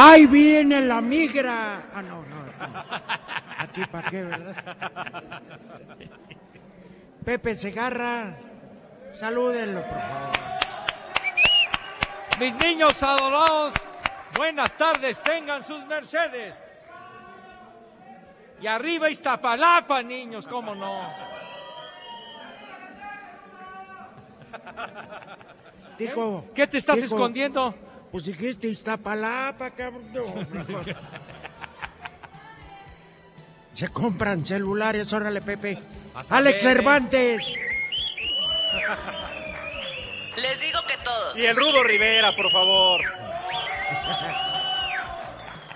¡Ahí viene la migra! Ah, no, no. Aquí para qué, ¿verdad? Pepe Segarra, salúdenlo, por favor. Mis niños adorados, buenas tardes, tengan sus mercedes. Y arriba Iztapalapa, niños, cómo no. Dijo, ¿Qué te estás dijo, escondiendo? Pues dijiste Iztapalapa, cabrón. No. Se compran celulares, órale, Pepe. Vas a Alex. Cervantes. Les digo que todos. Y el Rudo Rivera, por favor.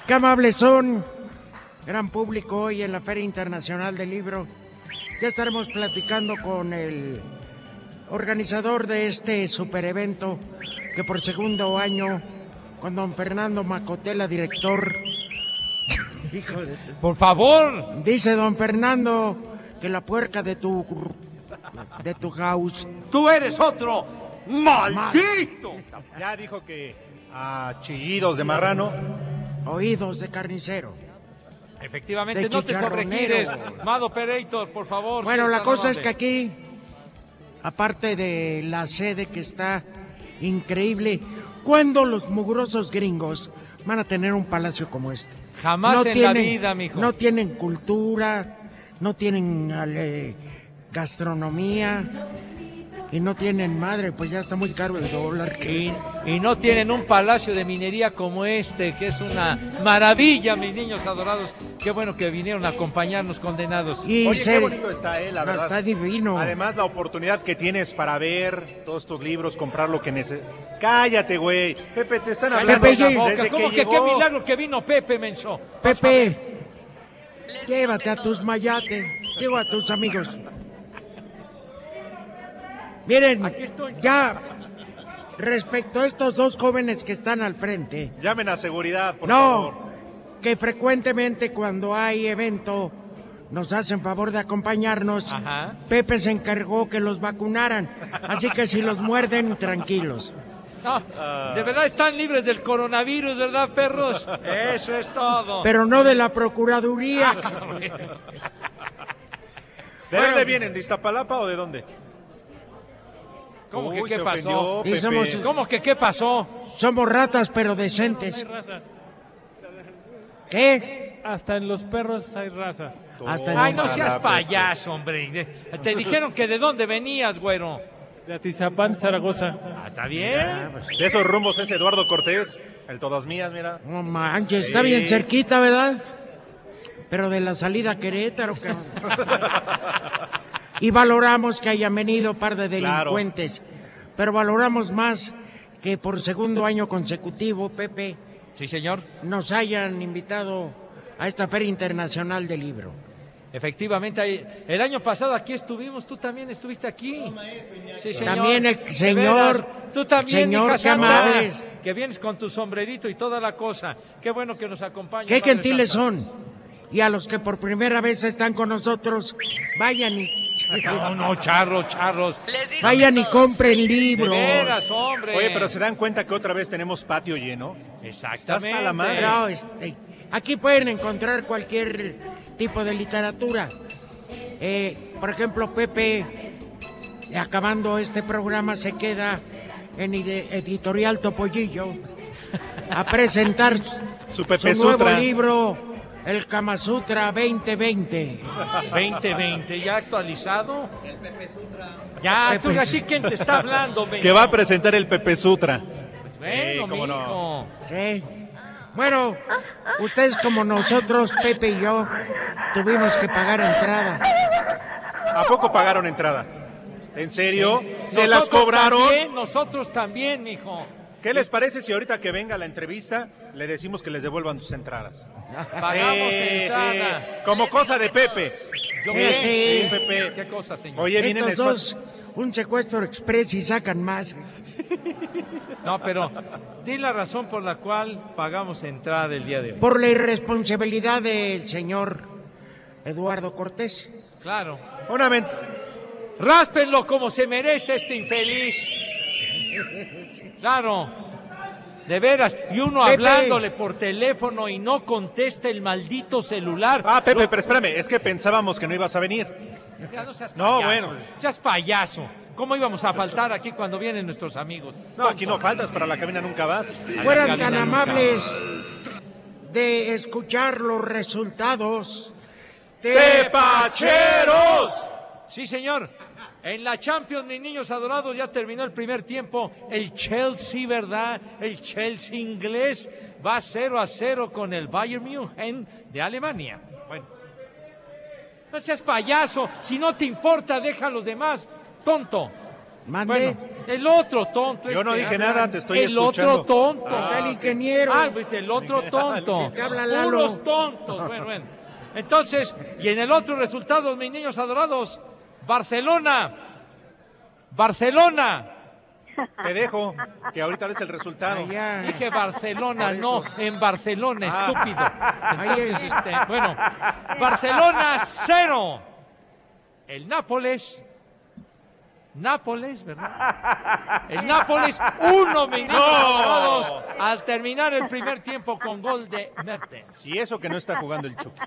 Qué amables son. Gran público hoy en la Feria Internacional del Libro. Ya estaremos platicando con el organizador de este super evento que por segundo año, con don Fernando Macotela, director. Hijo de... Por favor. Dice don Fernando que la puerca de tu de tu house. Tú eres otro maldito. Ya dijo que a chillidos de marrano. Oídos de carnicero. Efectivamente, De no te sobregires. Mado Operator, por favor. Bueno, la cosa es que aquí, aparte de la sede que está increíble, ¿cuándo los mugrosos gringos van a tener un palacio como este? Jamás en la vida, mijo. No tienen cultura, no tienen ale, gastronomía y no tienen madre, pues ya está muy caro el dólar. Y, y no tienen un palacio de minería como este, que es una maravilla, mis niños adorados. Qué bueno que vinieron a acompañarnos, condenados. Y Oye, se- qué bonito está, eh, la No, verdad. está divino. Además, la oportunidad que tienes para ver todos estos libros, comprar lo que necesitas. Cállate, güey. Pepe, te están hablando Pepe, ya- Boca, que ¿Cómo que qué milagro que vino Pepe, menso? Pepe, llévate a tus mayates, digo a tus amigos. Miren, Aquí estoy. ya respecto a estos dos jóvenes que están al frente, Llamen a seguridad, por no, favor. que frecuentemente cuando hay evento nos hacen favor de acompañarnos. Ajá. Pepe se encargó que los vacunaran, así que si los muerden, tranquilos. No, de verdad están libres del coronavirus, ¿verdad, perros? Eso es todo. Pero no de la Procuraduría. ¿De dónde vienen? ¿De Iztapalapa o de dónde? ¿Cómo que qué pasó? ofendió, somos- ¿Cómo que qué pasó? Somos ratas, pero decentes. ¿Qué? Hasta en los perros hay razas. Hasta en Ay, no seas payaso, hombre. Te dijeron que de dónde venías, güero. De Atizapán, Zaragoza. Ah, ¿Está bien? De esos rumbos es Eduardo Cortés, el todas mías, mira. No manches, está bien cerquita, ¿verdad? Pero de la salida a Querétaro, cabrón. Y valoramos que hayan venido par de Claro. delincuentes. Pero valoramos más que por segundo año consecutivo, Pepe, Sí, señor. nos hayan invitado a esta Feria Internacional del Libro. Efectivamente, el año pasado aquí estuvimos, tú también estuviste aquí. Sí, señor. También el señor- veras, Tú también, señor, amables. Que vienes con tu sombrerito y toda la cosa. Qué bueno que nos acompañas. Qué gentiles Santa. son. Y a los que por primera vez están con nosotros, vayan y, No, no, charros, charros. Vayan y compren De libros. veras, hombre. Oye, pero se dan cuenta que otra vez tenemos patio lleno. Exactamente. Está hasta la madre. No, este, aquí pueden encontrar cualquier tipo de literatura. Eh, por ejemplo, Pepe, acabando este programa, se queda en Editorial Topollillo a presentar Su nuevo Sutra. libro, El Kama Sutra 2020. 2020, ya actualizado. Ya, tú Pepe así quién te está hablando, Que va a presentar el Pepe Sutra. Bueno, Sí, cómo no. Sí. Bueno, ustedes como nosotros, Pepe y yo, tuvimos que pagar entrada. ¿A poco pagaron entrada? ¿En serio? ¿Se las Nosotros cobraron? También, nosotros también, mijo. ¿Qué les parece si ahorita que venga la entrevista le decimos que les devuelvan sus entradas? Pagamos Eh, entrada. eh, como cosa de Pepe. Yo Pepe. ¿Qué cosa, señor? Oye, vienen Estos después. dos, un secuestro express y sacan más. No, pero di la razón por la cual pagamos entrada el día de hoy. Por la irresponsabilidad del señor Eduardo Cortés. Claro. Una Ráspenlo como se merece este infeliz. Claro. De veras. Y uno Pepe. hablándole por teléfono y no contesta el maldito celular. Ah, Pepe, pero espérame, es que pensábamos que no ibas a venir. Ya no seas No, payaso. bueno. Seas payaso. ¿Cómo íbamos a faltar aquí cuando vienen nuestros amigos? No, aquí no faltas, para la cabina nunca vas. Fueran tan amables de escuchar los resultados. ¡Tepacheros! Sí, señor. En la Champions, mis niños adorados, ya terminó el primer tiempo. El Chelsea, ¿verdad? El Chelsea inglés va 0 a 0 con el Bayern München de Alemania. Bueno. No seas payaso. Si no te importa, deja a los demás. Tonto. Mande. Bueno, el otro tonto. Yo no este. dije nada, te estoy El escuchando. otro tonto. El ingeniero. Ah, pues el otro tonto. Puros tontos. Bueno, bueno. Entonces, y en el otro resultado, mis niños adorados, Barcelona. Barcelona. Te dejo, que ahorita des el resultado. Allá. Dije Barcelona, no, en Barcelona, Ah. estúpido. Entonces, este, bueno, Barcelona cero. El Nápoles. Nápoles, ¿verdad? El Nápoles uno, mis niños No. adorados, al terminar el primer tiempo con gol de Mertens. Y eso que no está jugando el Chucky.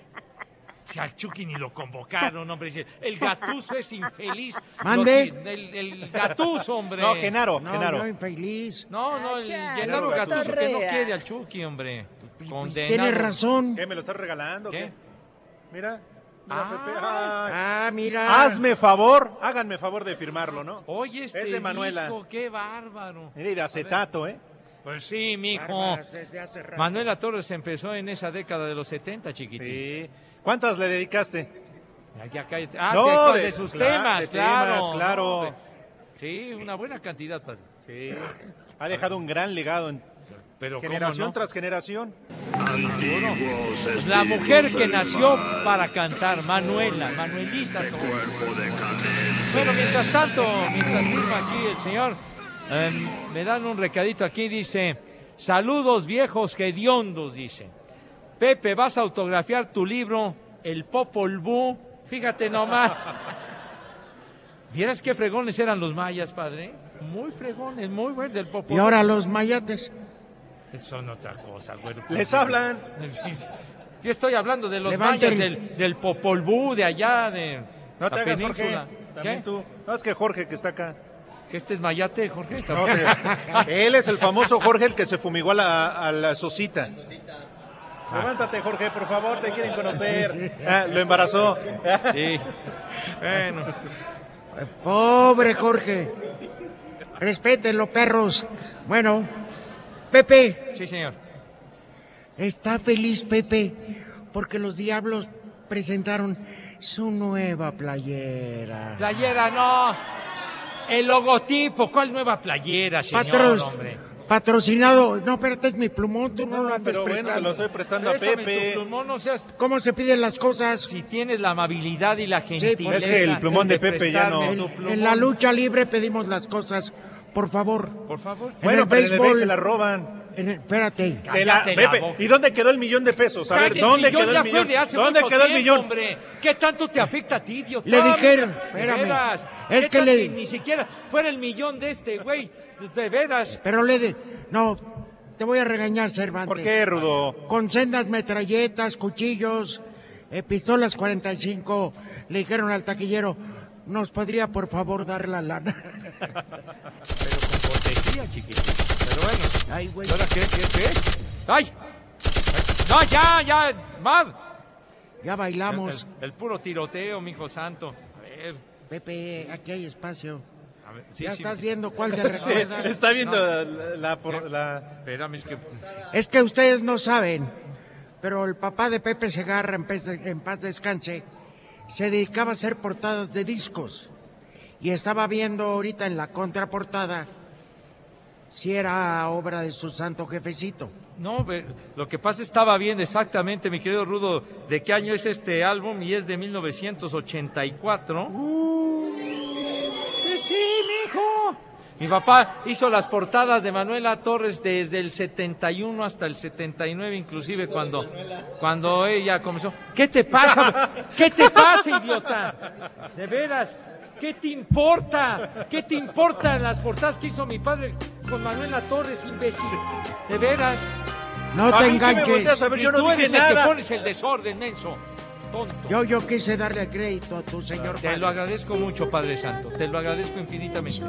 Si al Chucky ni lo convocaron, hombre. El Gatuso es infeliz. Mande. El, el Gatuso, hombre. No, Genaro, No, Genaro. infeliz. No, no, el Chale, Gennaro Gatuso. Gatuso que no Torrea. quiere al Chucky, hombre. Condenado. Tiene razón. ¿Qué, me lo estás regalando? ¿Qué? ¿Qué? Mira, mira, Ah. Pepe. Ay. Ah, mira. Hazme favor, háganme favor de firmarlo, ¿no? Oye, este Es de Manuela. disco, qué bárbaro. Mira, y de acetato, ¿eh? Pues sí, mijo. Barbas desde hace rato. Manuela Torres empezó en esa década de los 70, chiquitín. Sí. ¿Cuántas le dedicaste? Ya, ya cállate. Ah, No, de, sus temas, de claro. temas, claro. Sí, una buena cantidad, padre. Sí. Ha dejado un gran legado en Pero ¿cómo generación no? tras generación. La mujer que nació para cantar, Manuela, Manuelita Torres. Bueno, mientras tanto, mientras firma aquí el señor, em, me dan un recadito aquí, dice, saludos viejos hediondos, dice. Pepe, vas a autografiar tu libro, El Popol Vuh. Fíjate nomás. ¿Vieras qué fregones eran los mayas, padre? Muy fregones, muy buenos del Popol Y ahora los mayates. Son otra cosa, güey. Les hablan. Yo estoy hablando de los Levanten. mayas, del, del Popol Vuh, de allá, de No te la hagas, Jorge. península. También ¿Qué? tú. No, es que Jorge que está acá. ¿Que este es mayate, Jorge? Está- No sé. Él es el famoso Jorge el que se fumigó a la, a la Sosita. Levántate, Jorge, por favor, te quieren conocer. Ah, lo embarazó. Sí. Bueno. Pobre Jorge. Respétenlo, perros. Bueno, Pepe, Sí, señor. está feliz Pepe porque los diablos presentaron su nueva playera. Playera, no. El logotipo. ¿Cuál nueva playera, señor, Patros, hombre? Patrocinado. No, espérate, es mi plumón, tú no, lo andes Pero bueno, se prestando. lo estoy prestando a Pepe. tu plumón, no seas... ¿Cómo se piden las cosas? Si tienes la amabilidad y la pues, gentileza... es que el plumón de Pepe ya no- En, la lucha libre pedimos las cosas, por favor. Por favor. En Bueno, el pero en el béisbol- béisbol se la roban. En el- espérate. Se la- la. ¿y dónde quedó el millón de pesos? A ver, Cállate, ¿dónde millón quedó el millón? fue de hace ¿Dónde mucho quedó el tiempo, millón? hombre? ¿Qué tanto te afecta a ti, idiota? Le dijeron, espérame, veras. es ¿Qué que le- Ni siquiera fuera el millón de este, güey. De veras. Pero le de... No, te voy a regañar, Cervantes. ¿Por qué, Rudo? Con sendas metralletas, cuchillos, eh, pistolas 45, le dijeron al taquillero, ¿nos podría por favor dar la lana? Cortesía, chiquito. Pero bueno. Ay, güey. ¿Y ahora qué? ¿Qué? qué? ¡Ay! No, ya, ya, Mar. Ya bailamos. el- el puro tiroteo, mijo santo. A ver, Pepe, aquí hay espacio. a ver. sí, ya sí. estás viendo cuál te Sí, recuerda. está viendo No. la, la- por- la- Espérame, es que... Es que ustedes no saben, pero el papá de Pepe Segarra, en paz, en paz descanse, se dedicaba a hacer portadas de discos. Y estaba viendo ahorita en la contraportada si era obra de su santo jefecito. No, lo que pasa estaba bien exactamente, mi querido Rudo, de qué año es este álbum y es de 1984. Eh, Sí, mijo. Mi papá hizo las portadas de Manuela Torres desde el 71 hasta el 79, inclusive cuando, cuando ella comenzó. ¿Qué te pasa? ¿Qué te pasa, idiota? De veras. ¿Qué te importa? ¿Qué te importan las portadas que hizo mi padre con Manuela Torres, imbécil? De veras. No A te mí que me enganches. a ver, yo no tú eres el que nada. pones el desorden, menso. Tonto. Yo, yo quise darle crédito a tu señor Te lo padre. agradezco mucho, Padre Santo. Te lo agradezco infinitamente.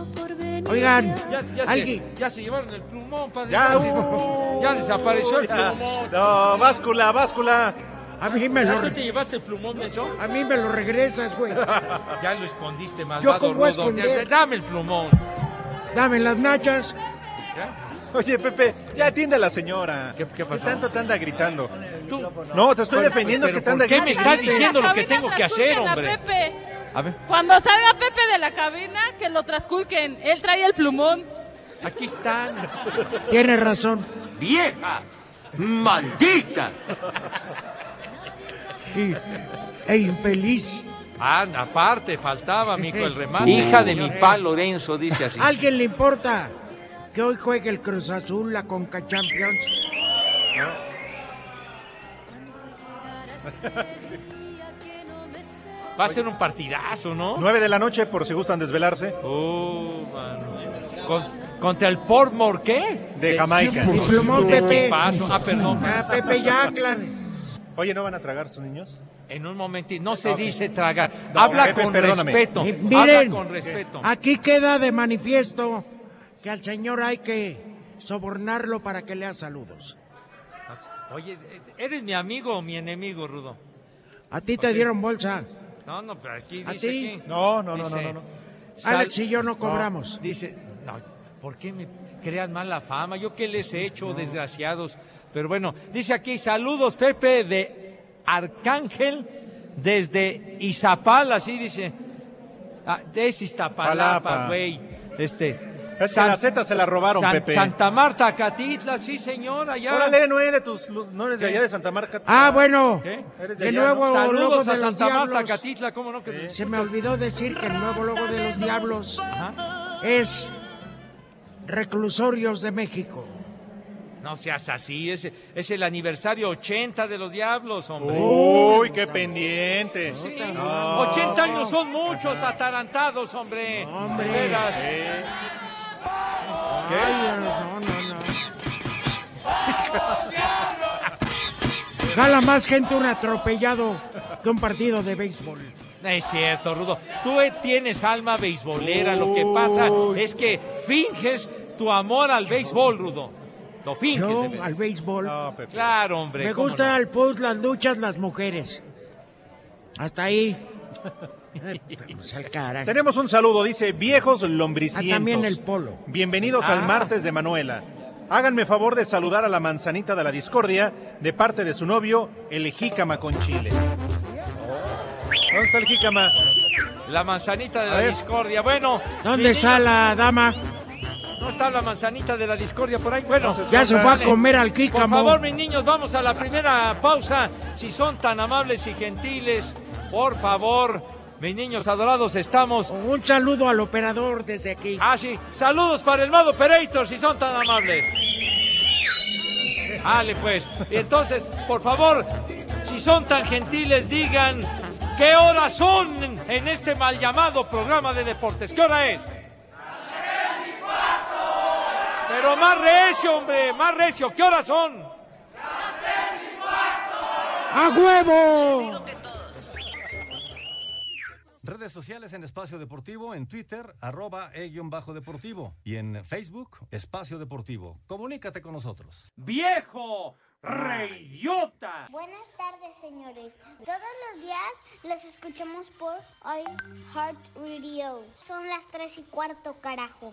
Oigan, Ya, ya alguien... se, ya se llevaron el plumón, Padre Ya, Santo. uh, Ya desapareció el plumón. No, báscula, báscula. A mí me ¿Ya lo, tú te llevaste el plumón, menso? a mí me lo regresas, güey. Ya lo escondiste, malvado ¿cómo voy a rudo. esconder? Dame el plumón. Dame las nachas. ¿Ya? Oye, Pepe, ya atiende a la señora. ¿Qué- qué pasó? tanto te anda gritando? Tú, No, te estoy defendiendo, es que te anda ¿por qué me estás diciendo lo que tengo que hacer, trasculquen a hombre? Pepe. A ver, Cuando salga Pepe de la cabina, que lo trasculquen. Él trae el plumón. aquí están. Tienes razón. ¡Vieja! ¡Maldita! Y, e infeliz. Ah, aparte, faltaba, mijo, el remate. Hija de mi pa Lorenzo, dice así. ¿A alguien le importa que hoy juegue el Cruz Azul, la Conca Champions? Va a ser un partidazo, ¿no? Nueve de la noche, por si gustan desvelarse. Oh, mano. Con- contra el Portmore, ¿qué? De Jamaica. Pepe. Ah, perdón. Ah, Pepe, ya, claro. Oye, ¿no van a tragar sus niños? En un momentito, no se dice tragar. No, Habla con perdóname. respeto. Mi- Habla miren. con respeto. Aquí queda de manifiesto que al señor hay que sobornarlo para que lea saludos. Oye, ¿eres mi amigo o mi enemigo, Rudo? A ti te dieron bolsa. No, no, pero aquí ¿A dice ti? aquí. No, no, no, Dice, no, no, no. Alex y yo no cobramos. Dice, no, ¿por qué me crean mala fama? ¿Yo qué les he hecho, desgraciados? Pero bueno, dice aquí, saludos, Pepe, de Arcángel, desde Izapala, así dice. Ah, es Iztapalapa, Palapa. güey. Este. Es que la Z se la robaron, San- Pepe. Santa Marta, Catitla, sí, señor, allá. Órale, no eres, de tus, no eres de allá de Santa Marta. Ah, bueno. ¿Qué? Eres de allá, nuevo ¿no? logo Saludos de a los Santa Marta. Catitla, ¿cómo no? Que- Se me olvidó decir que el nuevo logo de los diablos Ajá. es Reclusorios de México. No seas así, es, es el aniversario 80 de los Diablos, hombre. Uy, qué pendiente. Sí, No. 80 años son muchos atarantados, hombre. Hombre. Ay, no, no, no. Jala más gente un atropellado que un partido de béisbol. No es cierto, Rudo. Tú eh, tienes alma beisbolera. Lo que pasa es que finges tu amor al béisbol, Rudo. Lo finges. Yo de al béisbol. No, Pepe. Claro, hombre. Me ¿cómo gusta no? el puzzle, las luchas, las mujeres. Hasta ahí. Pues, al carajo. Tenemos un saludo, dice viejos Ah, lombricientos. también el polo. Bienvenidos al Ah. martes de Manuela. Háganme favor de saludar a la manzanita de la discordia de parte de su novio, el jícama con chile. ¿Dónde está el jícama? La manzanita de A la ver. discordia. Bueno. ¿Dónde está la dama? No, ¿No está la manzanita de la discordia por ahí? Bueno, Ya se fue a comer al Por favor, mis niños, vamos a la primera pausa. Si son tan amables y gentiles, por favor, mis niños adorados, estamos. Un saludo al operador desde aquí. Ah, sí. Saludos para el Mado Operator, si son tan amables. Dale, pues. Y entonces, por favor, si son tan gentiles, digan qué horas son en este mal llamado programa de deportes. ¿Qué hora es? Pero más recio, hombre, más recio. ¿Qué horas son? ¡A huevo! Redes sociales en Espacio Deportivo, en Twitter, arroba e-deportivo y en Facebook, Espacio Deportivo. Comunícate con nosotros. ¡Viejo! ¡Reidiota! Buenas tardes, señores. Todos los días los escuchamos por iHeart Radio. Son las 3 y cuarto, carajo.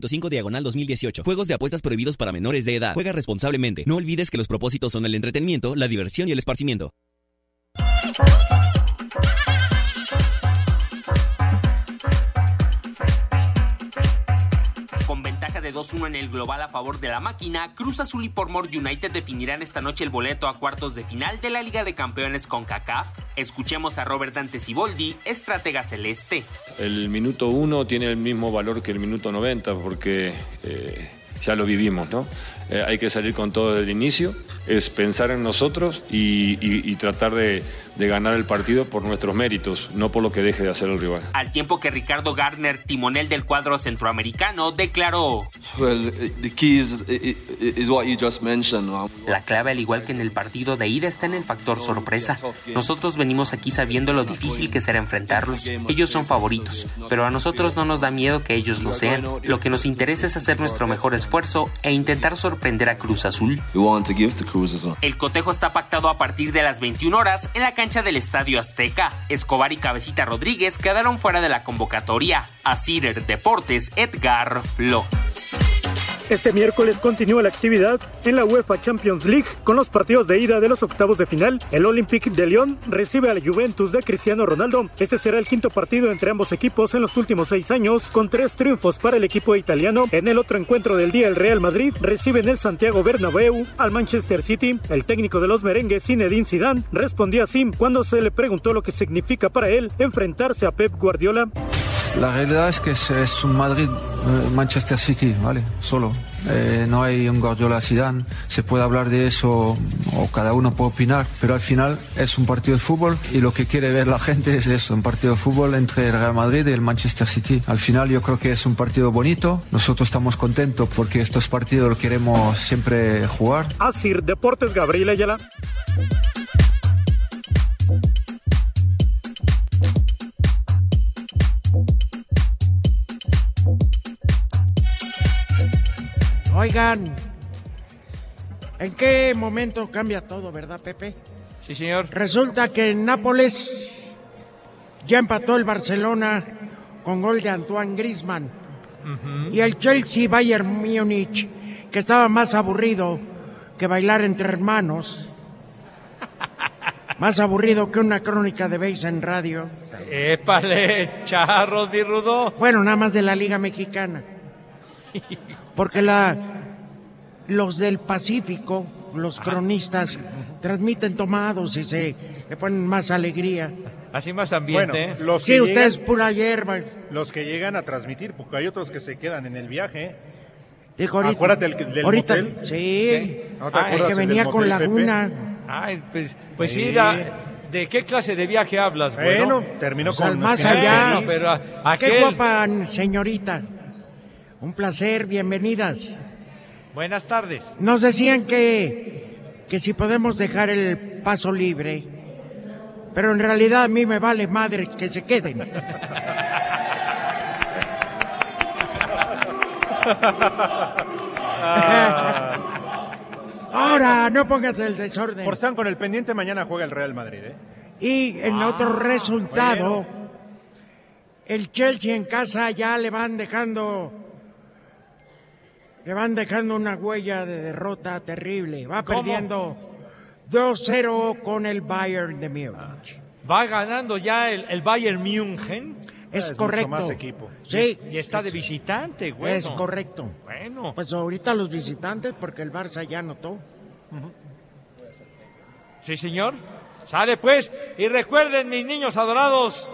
405 diagonal 2018. Juegos de apuestas prohibidos para menores de edad. Juega responsablemente. No olvides que los propósitos son el entretenimiento, la diversión y el esparcimiento. De 2-1 en el global a favor de la máquina, Cruz Azul y Pormor United definirán esta noche el boleto a cuartos de final de la Liga de Campeones con CACAF. Escuchemos a Robert Dante Siboldi, estratega celeste. El minuto uno tiene el mismo valor que el minuto 90 porque eh, ya lo vivimos, ¿no? Eh, hay que salir con todo desde el inicio, es pensar en nosotros y, y- y tratar de, de ganar el partido por nuestros méritos, no por lo que deje de hacer el rival. Al tiempo que Ricardo Garner, timonel del cuadro centroamericano, declaró: Well, the key is, is what you just mentioned. La clave, al igual que en el partido de ida, está en el factor sorpresa. Nosotros venimos aquí sabiendo lo difícil que será enfrentarlos. Ellos son favoritos, pero a nosotros no nos da miedo que ellos lo sean. Lo que nos interesa es hacer nuestro mejor esfuerzo e intentar sorprender a Cruz Azul. El cotejo está pactado a partir de las 21 horas en la cancha del Estadio Azteca. Escobar y Cabecita Rodríguez quedaron fuera de la convocatoria. A Cider Deportes, Edgar Flores. Este miércoles continúa la actividad en la UEFA Champions League con los partidos de ida de los octavos de final. El Olympique de Lyon recibe a la Juventus de Cristiano Ronaldo. Este será el quinto partido entre ambos equipos en los últimos seis años, con tres triunfos para el equipo italiano. En el otro encuentro del día, el Real Madrid recibe en el Santiago Bernabéu al Manchester City. El técnico de los merengues, Zinedine Zidane, respondió así cuando se le preguntó lo que significa para él enfrentarse a Pep Guardiola. La realidad es que es, es un Madrid-Manchester City, ¿vale? Solo. Eh, no hay un Guardiola Zidane. Se puede hablar de eso o cada uno puede opinar, pero al final es un partido de fútbol y lo que quiere ver la gente es eso, un partido de fútbol entre el Real Madrid y el Manchester City. Al final yo creo que es un partido bonito. Nosotros estamos contentos porque estos partidos los queremos siempre jugar. Asir Deportes Gabriel Ayala. Oigan, ¿en qué momento cambia todo, verdad, Pepe? Sí, señor. Resulta que en Nápoles ya empató el Barcelona con gol de Antoine Griezmann. Y el Chelsea Bayern Múnich, que estaba más aburrido que bailar entre hermanos. Más aburrido que una crónica de beis en radio. Épale, charros, rudo. Bueno, nada más de la Liga Mexicana. Porque la, los del Pacífico, los cronistas, transmiten tomados y se le ponen más alegría. Así más ambiente. Bueno, ¿eh? los Sí, que usted llegan- es pura hierba. Los que llegan a transmitir, porque hay otros que se quedan en el viaje. Dijo ahorita- Acuérdate del, del ahorita- motel. sí. ¿No te Ah, el que venía con? Laguna. Ay, pues, pues sí, Sí. da- ¿de qué clase de viaje hablas? Bueno, Bueno, terminó Pues al con más allá. feliz. pero a- Qué guapa señorita. Un placer, bienvenidas. Buenas tardes. Nos decían que, que si podemos dejar el paso libre, pero en realidad a mí me vale madre que se queden. Ahora, no pongas el desorden. Por estar con el pendiente, mañana juega el Real Madrid, ¿eh? Y en Ah, otro resultado, bueno. el Chelsea en casa ya le van dejando, le van dejando una huella de derrota terrible. Va ¿Cómo? perdiendo 2-0 con el Bayern de Múnich. Va ganando ya el, el Bayern München. Es, correcto. Sí, Y está de visitante, güey. es correcto. Bueno. Pues ahorita los visitantes, porque el Barça ya anotó. Sí, señor. Sale pues. Y recuerden, mis niños adorados,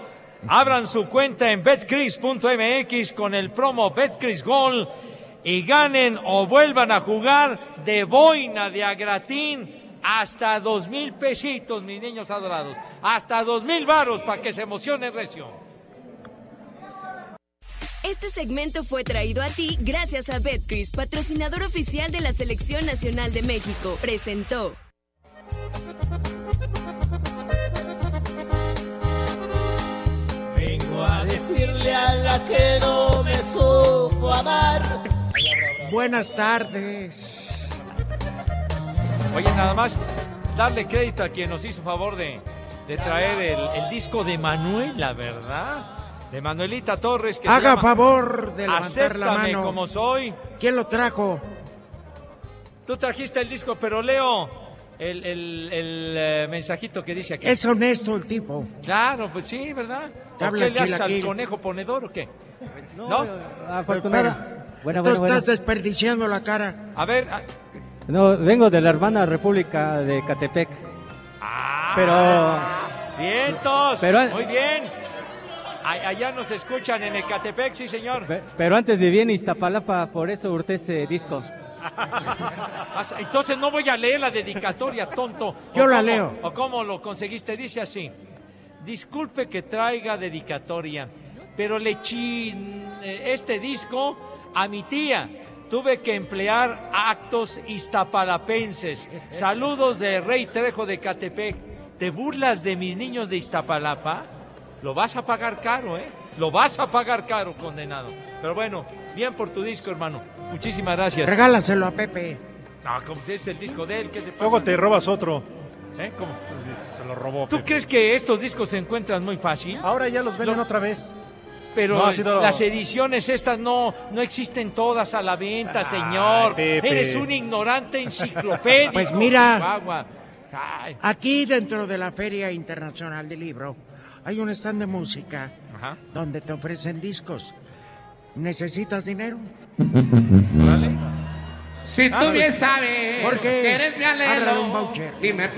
abran su cuenta en betcris.mx con el promo Betcris Gol y ganen o vuelvan a jugar de boina de agratín hasta dos mil pesitos, mis niños adorados. Hasta dos mil varos para que se emocionen recio. Este segmento fue traído a ti gracias a Betcris, patrocinador oficial de la Selección Nacional de México. Presentó. Vengo a decirle a la que no me supo amar. Buenas tardes. Oye, nada más darle crédito a quien nos hizo favor de, de traer el, el disco de Manuela, ¿verdad? De Manuelita Torres. Que Haga llama favor de levantar la mano. como soy. ¿Quién lo trajo? Tú trajiste el disco, pero leo el, el- el, eh, mensajito que dice aquí. Es honesto el tipo. Claro, pues sí, ¿verdad? Te ¿O habla qué le haces al conejo ponedor o qué? ¿No? Afortunada. Tú Bueno, bueno, bueno. estás desperdiciando la cara. A ver, ah, No, vengo de la hermana República de Catepec. Ah. Pero vientos. Pero- Muy bien. Allá nos escuchan en Ecatepec, sí, señor. pero antes viví en Iztapalapa, por eso hurté ese disco. Ah, Entonces no voy a leer la dedicatoria, tonto. ¿O Yo la cómo- leo. ¿O cómo lo conseguiste? Dice así. Disculpe que traiga dedicatoria, pero le eché eh, este disco a mi tía. Tuve que emplear actos iztapalapenses. Saludos de Rey Trejo de Catepec. ¿Te burlas de mis niños de Iztapalapa? Lo vas a pagar caro, ¿eh? Lo vas a pagar caro, condenado. Pero bueno, bien por tu disco, hermano. Muchísimas gracias. Regálaselo a Pepe. Ah, como si es el disco de él, ¿qué te pasa? Luego te robas otro. ¿Eh? ¿Cómo? Se lo robó. ¿Tú Pepe. crees que estos discos se encuentran muy fácil? Ahora ya los venden No. otra vez. Pero No, ha sido- las ediciones estas no, no existen todas a la venta, señor. Pepe. Eres un ignorante enciclopédico. Pues mira. Aquí dentro de la Feria Internacional del Libro hay un stand de música Ajá. donde te ofrecen discos. ¿Necesitas dinero? Si tú Ah, bien sabes Jorge, que eres mi alelo un voucher. y me.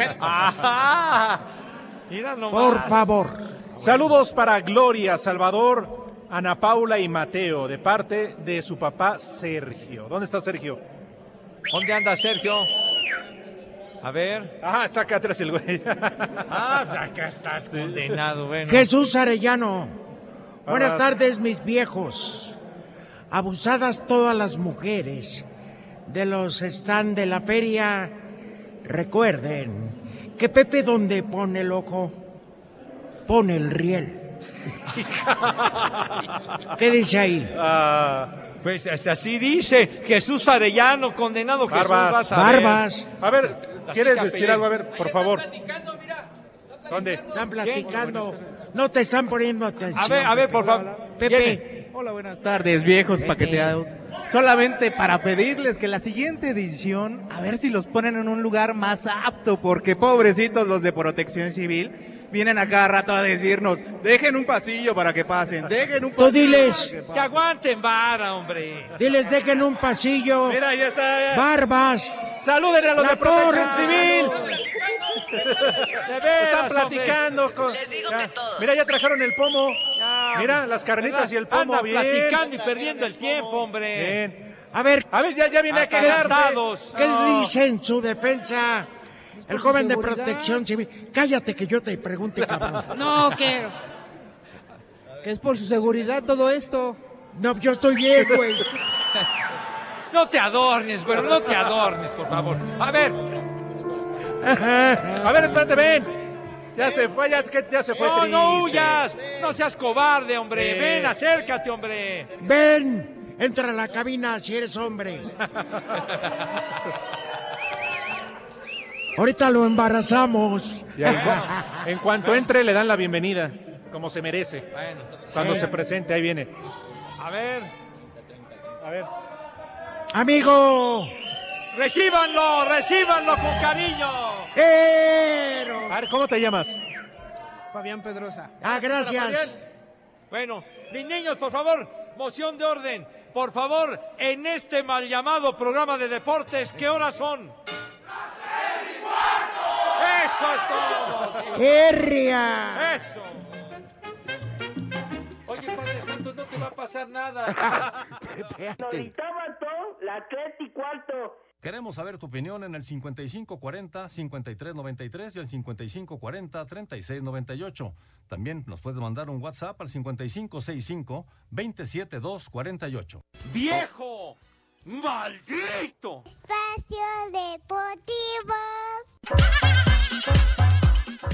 Mira nomás. Por favor. Saludos para Gloria, Salvador, Ana Paula y Mateo, de parte de su papá Sergio. ¿Dónde está Sergio? ¿Dónde anda Sergio? A ver. Ah, está acá atrás el güey. Ah, pues acá estás condenado, bueno. Jesús Arellano. Buenas tardes, mis viejos. Abusadas todas las mujeres de los stand de la feria. Recuerden que Pepe donde pone el ojo, pone el riel. ¿Qué dice ahí? Pues así dice Jesús Arellano, condenado Jesús. Barbas. vas a ver. Barbas. A ver, ¿quieres decir algo? A ver, por favor. ¿Dónde? Están platicando. No te están poniendo atención. A ver, a ver, Pepe. por favor. Pepe. Hola, buenas tardes, viejos Vete. paqueteados. Solamente para pedirles que la siguiente edición, a ver si los ponen en un lugar más apto, porque pobrecitos los de protección civil vienen a cada rato a decirnos, dejen un pasillo para que pasen, dejen un Tú pasillo diles, para que Que aguanten vara, hombre. diles dejen un pasillo. Mira, ya está. ya. Barbas. Saluden a los La de Protección porra. Civil. De veras, Están hombre. platicando. Con... Les digo Ya. que todos. Mira, ya trajeron el pomo. Ya, Mira, las carnitas y el pomo. Anda bien. platicando y perdiendo el tiempo, hombre. Bien. A ver, A ver, ya, ya viene a quejarse. Acalantados. ¿qué No. dice en su defensa el joven de protección civil? Cállate que yo te pregunte, cabrón. No, que... Que es por su seguridad todo esto. No, yo estoy bien, güey. No te adornes, güey, no te adornes, por favor. A ver, A ver, espérate, ven. Ya se fue, ya, que- ya se fue. no, no huyas, no seas cobarde, hombre. Eh. Ven, acércate, hombre. Ven, Entra a la cabina si eres hombre. Ahorita lo embarazamos. Y ahí, cua- en cuanto entre, le dan la bienvenida, como se merece. Cuando Sí. se presente, ahí viene. A ver, A ver. Amigo. recíbanlo, recíbanlo con cariño. A ver, ¿cómo te llamas? Fabián Pedrosa. Ah, gracias. Bueno, mis niños, por favor, moción de orden. Por favor, en este mal llamado programa de deportes, ¿qué horas son? ¡Eso es todo! chicos! ¡Herria! ¡Eso! Oye, Padre Santo, no te va a pasar nada. la tres y cuarto. Queremos saber tu opinión en el 5540-5393 y el 5540-3698. También nos puedes mandar un WhatsApp al 5565-27248. ¡Viejo! ¡Maldito! Espacio Deportivo. Thank you.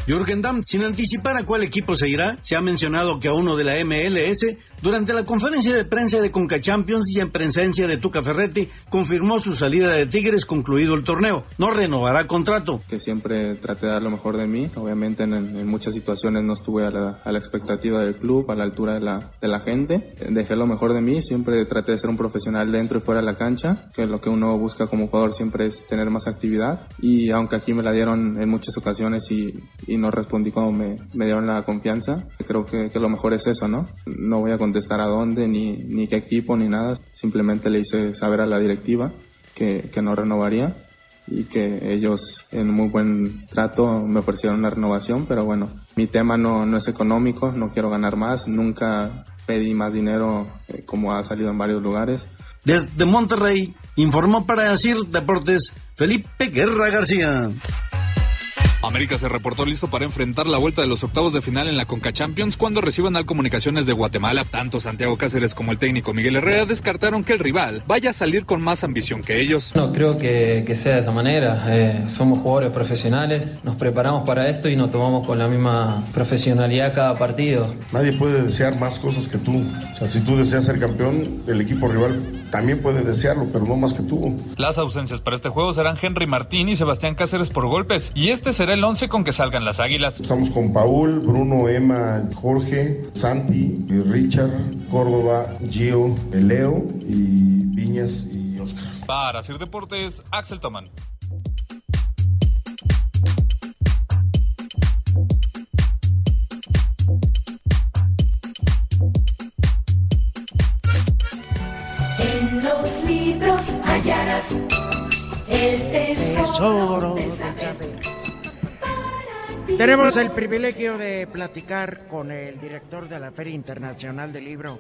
Jürgen Damm, sin anticipar a cuál equipo se irá, se ha mencionado que a uno de la MLS, durante la conferencia de prensa de Conca Champions y en presencia de Tuca Ferretti, confirmó su salida de Tigres concluido el torneo. No renovará contrato. que siempre traté de dar lo mejor de mí. Obviamente en, muchas situaciones no estuve a la, a expectativa del club, a la altura de la, de la gente. Dejé lo mejor de mí, siempre traté de ser un profesional dentro y fuera de la cancha, que lo que uno busca como jugador siempre es tener más actividad. Y aunque aquí me la dieron en muchas ocasiones y, y no respondí cuando me, me dieron la confianza, creo que, que lo mejor es eso, ¿no? No voy a contestar a dónde, ni, ni qué equipo, ni nada. Simplemente le hice saber a la directiva que, que no renovaría y que ellos en muy buen trato me ofrecieron una renovación, pero bueno, mi tema no, no es económico, no quiero ganar más, nunca pedí más dinero eh, como ha salido en varios lugares. Desde Monterrey, informó para decir Deportes Felipe Guerra García. América se reportó listo para enfrentar la vuelta de los octavos de final en la Conca Champions cuando reciban al Comunicaciones de Guatemala. Tanto Santiago Cáceres como el técnico Miguel Herrera descartaron que el rival vaya a salir con más ambición que ellos. No creo que, que sea de esa manera. Eh, somos jugadores profesionales, nos preparamos para esto y nos tomamos con la misma profesionalidad cada partido. Nadie puede desear más cosas que tú. O sea, si tú deseas ser campeón, el equipo rival también puede desearlo, pero no más que tú. Las ausencias para este juego serán Henry Martín y Sebastián Cáceres por golpes, y este será el 11 con que salgan las águilas. Estamos con Paul, Bruno, Emma, Jorge, Santi, Richard, Córdoba, Gio, Leo y Viñas y Oscar. Para hacer deportes, Axel Toman. En los libros hallarás el tesoro. Tenemos el privilegio de platicar con el director de la Feria Internacional del Libro,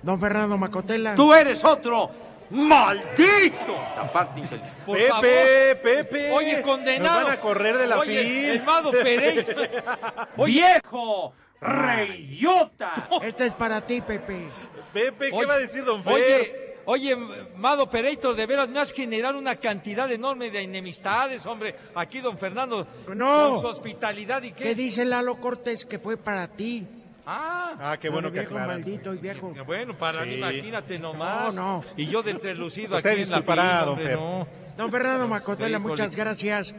don Fernando Macotela. ¡Tú eres otro! ¡Maldito! Aparte infeliz. Por Pepe, favor. Pepe. Oye, condenado. Nos van a correr de la Oye, Mado Pereira. ¡Viejo! ¡Reyota! Este es para ti, Pepe. Pepe, ¿qué Oye, va a decir don Fer? Oye, oye, Mado Pereito, de veras me has generado una cantidad enorme de enemistades, hombre. Aquí, don Fernando, No. con su hospitalidad y ¿Qué qué. dice Lalo Cortés que fue para ti? Ah, Ah, qué bueno que viejo aclaran. maldito y viejo. bueno, para Sí. imagínate nomás. No, no. Y yo de entrelucido Usted aquí en la disculpará, fila, don hombre, Fer. no. Don Fernando Macotela, muchas gracias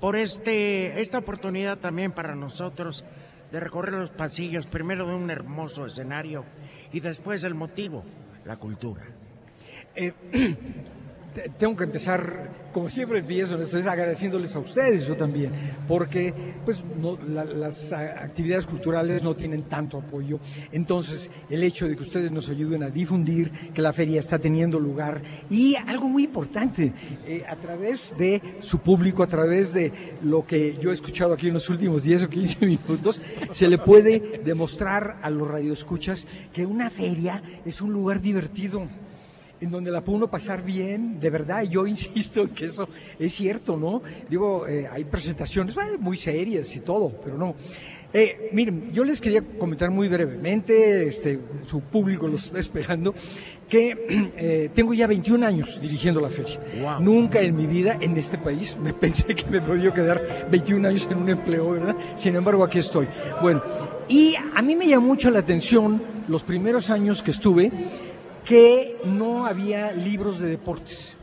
por este esta oportunidad también para nosotros de recorrer los pasillos, primero de un hermoso escenario y después el motivo, la cultura. Eh, tengo que empezar, como siempre empiezo es agradeciéndoles a ustedes, yo también, porque pues no, la- las actividades culturales no tienen tanto apoyo. Entonces, el hecho de que ustedes nos ayuden a difundir que la feria está teniendo lugar y algo muy importante, eh, a través de su público, a través de lo que yo he escuchado aquí en los últimos 10 o 15 minutos, se le puede demostrar a los radioescuchas que una feria es un lugar divertido en donde la puede uno pasar bien, de verdad, y yo insisto en que eso es cierto, ¿no? Digo, eh, hay presentaciones eh, muy serias y todo, pero no. Eh, miren, yo les quería comentar muy brevemente, este, su público los está esperando, que eh, tengo ya 21 años dirigiendo la feria. Nunca en mi vida en este país me pensé que me podía quedar 21 años en un empleo, ¿verdad? Sin embargo, aquí estoy. Bueno, y a mí me llamó mucho la atención los primeros años que estuve, que no había libros de deportes.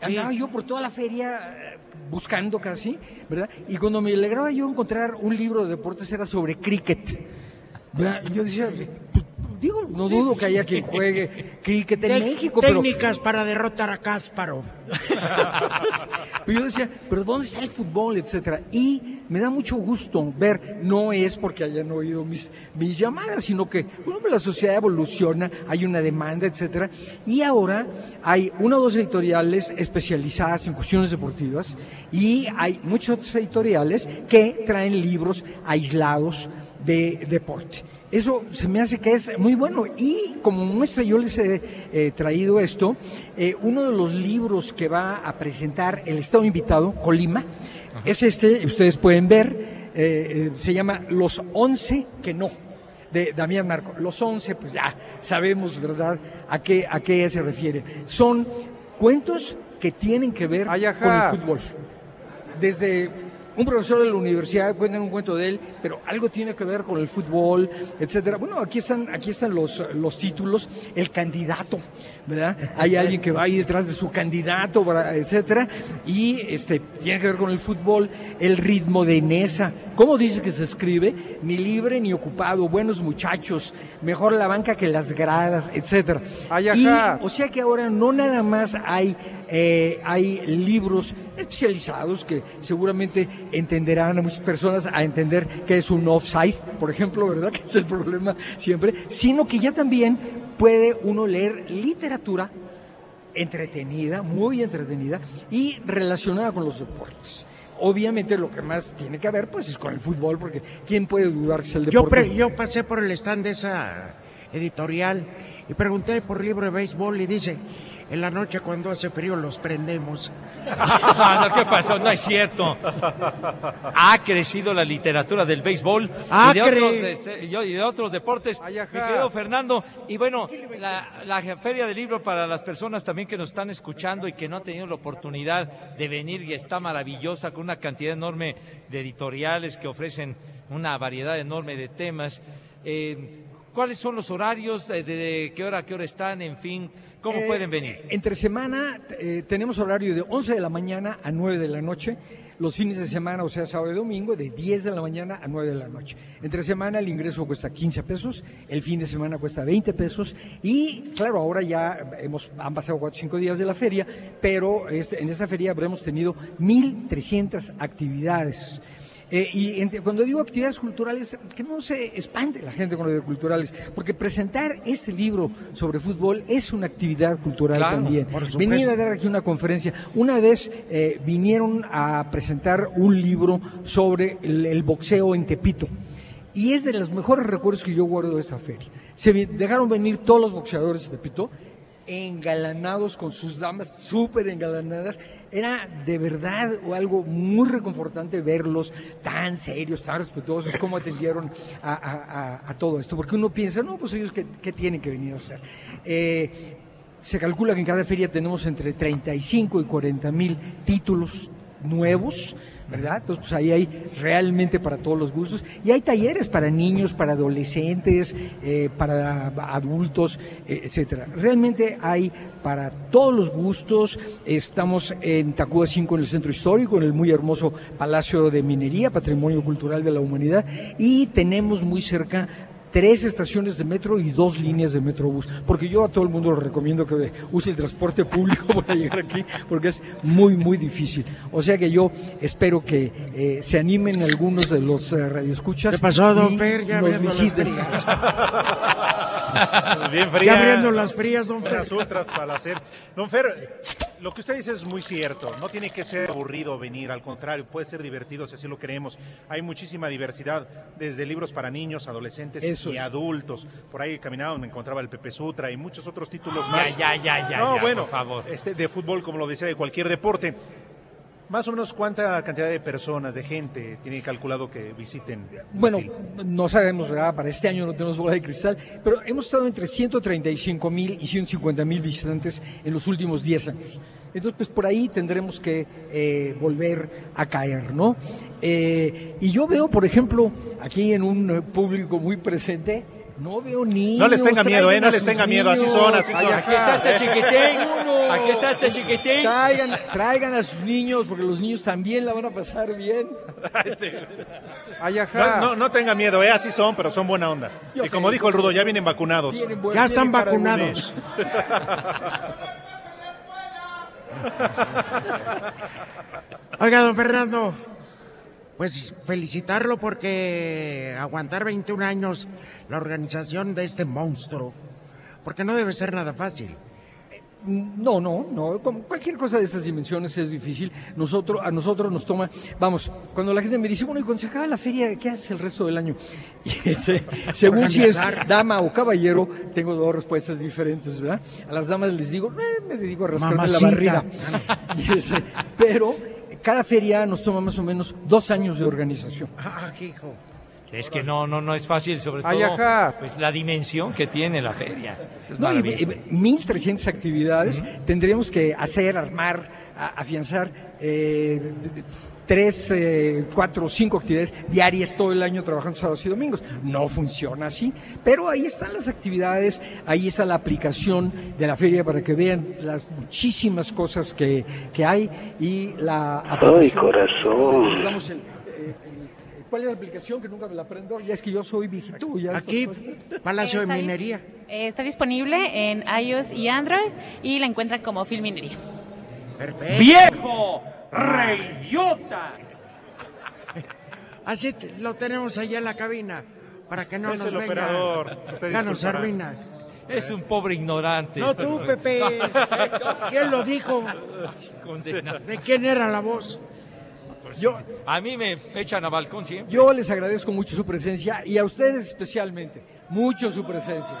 Andaba yo por toda la feria eh, buscando casi, ¿verdad? Y cuando me alegraba yo encontrar un libro de deportes era sobre cricket. ¿verdad? Y yo decía, digo, no dudo que haya quien juegue cricket en México, pero Técnicas para derrotar a Cásparo. pero yo decía, pero ¿dónde está el fútbol, etcétera? Y me da mucho gusto ver, no es porque hayan oído mis, mis llamadas, sino que bueno, pues la sociedad evoluciona, hay una demanda, etcétera. Y ahora hay una o dos editoriales especializadas en cuestiones deportivas y hay muchos otros editoriales que traen libros aislados de deporte. Eso se me hace que es muy bueno. Y como muestra, yo les he eh, traído esto, eh, uno de los libros que va a presentar el Estado invitado, Colima, es este, ustedes pueden ver, eh, se llama Los Once que no, de Damián Marco. Los Once, pues ya sabemos, ¿verdad?, a qué, a qué se refiere. Son cuentos que tienen que ver con el fútbol. Desde un profesor de la universidad cuenta un cuento de él, pero algo tiene que ver con el fútbol, etcétera. Bueno, aquí están, aquí están los, los títulos, el candidato, ¿verdad? Hay alguien que va ahí detrás de su candidato, ¿verdad? etcétera, y este tiene que ver con el fútbol, el ritmo de Nesa. ¿Cómo dice que se escribe? Ni libre ni ocupado, buenos muchachos, mejor la banca que las gradas, etcétera. Y, o sea que ahora no nada más hay eh, hay libros especializados que seguramente entenderán a muchas personas a entender que es un offside, por ejemplo, ¿verdad? Que es el problema siempre, sino que ya también puede uno leer literatura entretenida, muy entretenida y relacionada con los deportes. Obviamente lo que más tiene que ver pues es con el fútbol, porque ¿quién puede dudar que es el Yo, deporte? pre- yo pasé por el stand de esa editorial y pregunté por libro de béisbol y dice, en la noche cuando hace frío los prendemos. no, ¿Qué pasó? No es cierto. Ha crecido la literatura del béisbol Ah, y, de otros, cre- de- y de otros deportes. Mi querido Fernando, y bueno, la, la Feria del Libro para las personas también que nos están escuchando y que no han tenido la oportunidad de venir y está maravillosa con una cantidad enorme de editoriales que ofrecen una variedad enorme de temas. Eh, ¿Cuáles son los horarios? Eh, ¿De qué hora a qué hora están? En fin, ¿cómo Eh, pueden venir? Entre semana eh, tenemos horario de 11 de la mañana a 9 de la noche. Los fines de semana, o sea, sábado y domingo, de 10 de la mañana a 9 de la noche. Entre semana el ingreso cuesta 15 pesos, el fin de semana cuesta 20 pesos y claro, ahora ya hemos, han pasado 4 o 5 días de la feria, pero este- en esta feria habremos tenido 1.300 actividades. Eh, y cuando digo actividades culturales, que no se espante la gente con lo de culturales, porque presentar este libro sobre fútbol es una actividad cultural Claro, también. Venir a dar aquí una conferencia. Una vez eh, vinieron a presentar un libro sobre el, el boxeo en Tepito. Y es de los mejores recuerdos que yo guardo de esa feria. Se dejaron venir todos los boxeadores de Tepito engalanados con sus damas súper engalanadas. Era de verdad algo muy reconfortante verlos tan serios, tan respetuosos, cómo atendieron a, todo esto. Porque uno piensa, no, pues ellos, ¿qué, qué tienen que venir a hacer? Eh, se calcula que en cada feria tenemos entre 35 y 40 mil títulos nuevos, ¿verdad? Entonces, pues ahí hay realmente para todos los gustos. Y hay talleres para niños, para adolescentes, eh, para adultos, eh, etcétera. Realmente hay para todos los gustos. Estamos en Tacuba 5, en el centro histórico, en el muy hermoso Palacio de Minería, Patrimonio Cultural de la Humanidad. Y tenemos muy cerca tres estaciones de metro y dos líneas de metrobús, porque yo a todo el mundo le recomiendo que use el transporte público para llegar aquí, porque es muy, muy difícil. O sea que yo espero que eh, se animen algunos de los eh, radioescuchas. ¿Qué pasó, don Fer? Ya nos abriendo las visiten. frías. Bien fría. Ya abriendo las frías, don Fer. Las ultras para hacer. Don Fer, lo que usted dice es muy cierto. No tiene que ser aburrido venir, al contrario, puede ser divertido si así lo queremos. Hay muchísima diversidad, desde libros para niños, adolescentes Eso y es. adultos. Por ahí caminaba, me encontraba el Pepe Sutra y muchos otros títulos más. ya, ya, ya, No, ya, bueno, por favor. Este, de fútbol, como lo decía, de cualquier deporte. Más o menos cuánta cantidad de personas, de gente, tiene calculado que visiten. Bueno, no sabemos, ¿verdad? Para este año no tenemos bola de cristal, pero hemos estado entre 135 mil y 150 mil visitantes en los últimos 10 años. Entonces, pues por ahí tendremos que eh, volver a caer, ¿no? Eh, y yo veo, por ejemplo, aquí en un público muy presente, No veo niños. No les tenga miedo, ¿eh? No les tenga miedo, así son, así son. Aquí está este chiquitín. Uno. Aquí está este chiquitín. Traigan, traigan a sus niños, porque los niños también la van a pasar bien. No, no, no tenga miedo, ¿eh? Así son, pero son buena onda. Yo y sé, como dijo el Rudo, ya vienen vacunados. Ya están vacunados. Oiga, don Fernando, pues felicitarlo porque aguantar 21 años la organización de este monstruo, porque no debe ser nada fácil. No, no, no. Como cualquier cosa de estas dimensiones es difícil. Nosotros, a nosotros nos toma, vamos, cuando la gente me dice, bueno, y cuando se acaba la feria, ¿qué haces el resto del año? Y ese, según si es dama o caballero, tengo dos respuestas diferentes, ¿verdad? A las damas les digo, eh, me dedico a rascarme la barriga. Y ese, pero cada feria nos toma más o menos dos años de organización. Ah, hijo. Es que no, no, no es fácil, sobre todo Ay, ajá. pues, la dimensión que tiene la feria. Es No, y, maravilloso. y 1.300 actividades tendríamos que hacer, armar, a- afianzar eh, tres, eh, cuatro, cinco actividades diarias todo el año trabajando sábados y domingos. No funciona así, pero ahí están las actividades, ahí está la aplicación de la feria para que vean las muchísimas cosas que, que hay y la Ay, corazón. Eh, el- ¿Cuál es la aplicación que nunca me la aprendo? Ya es que yo soy viejito. Ya Aquí, Palacio de Está dis- Minería. eh, Está disponible en iOS y Android y la encuentran como Filminería. Perfecto. ¡Viejo! ¡Reyota! Así te- lo tenemos allá en la cabina, para que no Es nos el venga. operador, usted Ya nos disculpará. arruina. Es un pobre ignorante. No tú, Pepe. ¿Quién lo dijo? Condena. ¿De quién era la voz? Yo, A mí me echan a balcón siempre. Yo les agradezco mucho su presencia y a ustedes especialmente, mucho su presencia.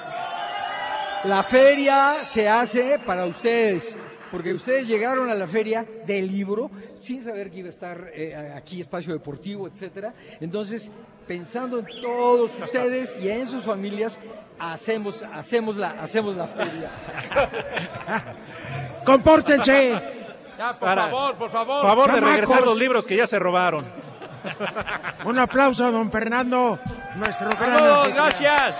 La feria se hace para ustedes, porque ustedes llegaron a la feria del libro sin saber que iba a estar eh, aquí espacio deportivo, etcétera. Entonces, pensando en todos ustedes y en sus familias, hacemos, hacemos la, hacemos la feria. ¡Compórtense! Ya, por Para- favor, por favor. Favor de Chamacos. regresar los libros que ya se robaron. Un aplauso a don Fernando, nuestro gran Saludos, anfitrión. gracias.